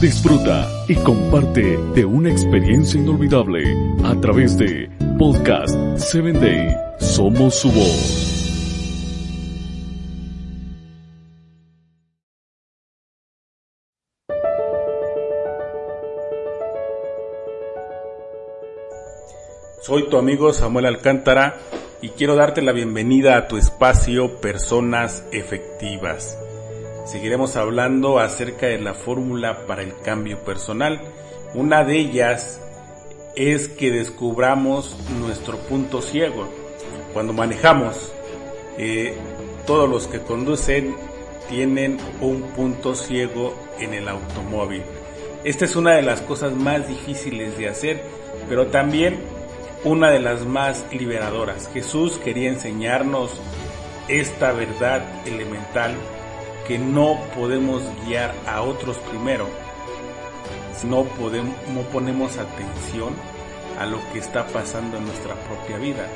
Disfruta y comparte de una experiencia inolvidable a través de Podcast 7 Day. Somos su voz. Soy tu amigo Samuel Alcántara y quiero darte la bienvenida a tu espacio Personas Efectivas. Seguiremos hablando acerca de la fórmula para el cambio personal. Una de ellas es que descubramos nuestro punto ciego. Cuando manejamos, eh, todos los que conducen tienen un punto ciego en el automóvil. Esta es una de las cosas más difíciles de hacer, pero también una de las más liberadoras. Jesús quería enseñarnos esta verdad elemental que no podemos guiar a otros primero si no, podemos, no ponemos atención a lo que está pasando en nuestra propia vida.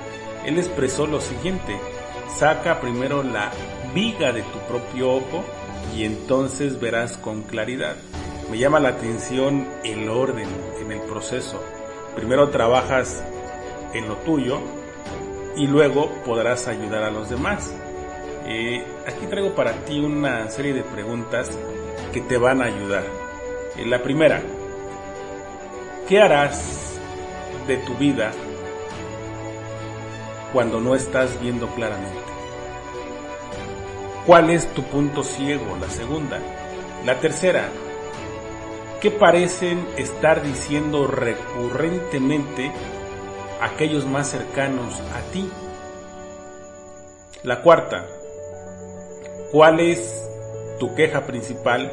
Él expresó lo siguiente, saca primero la viga de tu propio ojo y entonces verás con claridad. Me llama la atención el orden en el proceso. Primero trabajas en lo tuyo y luego podrás ayudar a los demás. Eh, aquí traigo para ti una serie de preguntas que te van a ayudar. Eh, la primera, ¿qué harás de tu vida cuando no estás viendo claramente? ¿Cuál es tu punto ciego? La segunda. La tercera, ¿qué parecen estar diciendo recurrentemente aquellos más cercanos a ti. La cuarta, ¿cuál es tu queja principal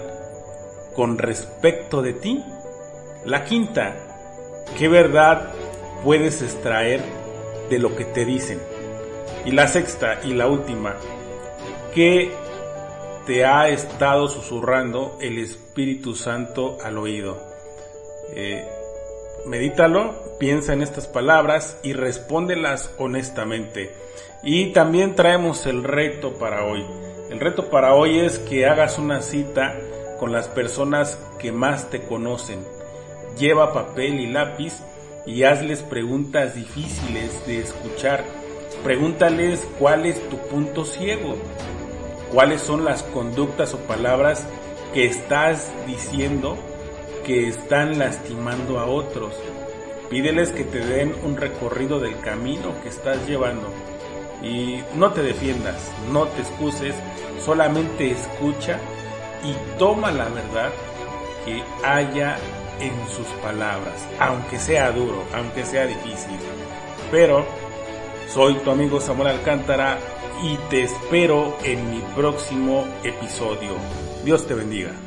con respecto de ti? La quinta, ¿qué verdad puedes extraer de lo que te dicen? Y la sexta y la última, ¿qué te ha estado susurrando el Espíritu Santo al oído? Eh, medítalo, piensa en estas palabras y respóndelas honestamente. Y también traemos el reto para hoy. El reto para hoy es que hagas una cita con las personas que más te conocen. Lleva papel y lápiz y hazles preguntas difíciles de escuchar. Pregúntales cuál es tu punto ciego, cuáles son las conductas o palabras que estás diciendo que están lastimando a otros. Pídeles que te den un recorrido del camino que estás llevando. Y no te defiendas, no te excuses, solamente escucha y toma la verdad que haya en sus palabras, aunque sea duro, aunque sea difícil. Pero soy tu amigo Samuel Alcántara y te espero en mi próximo episodio. Dios te bendiga.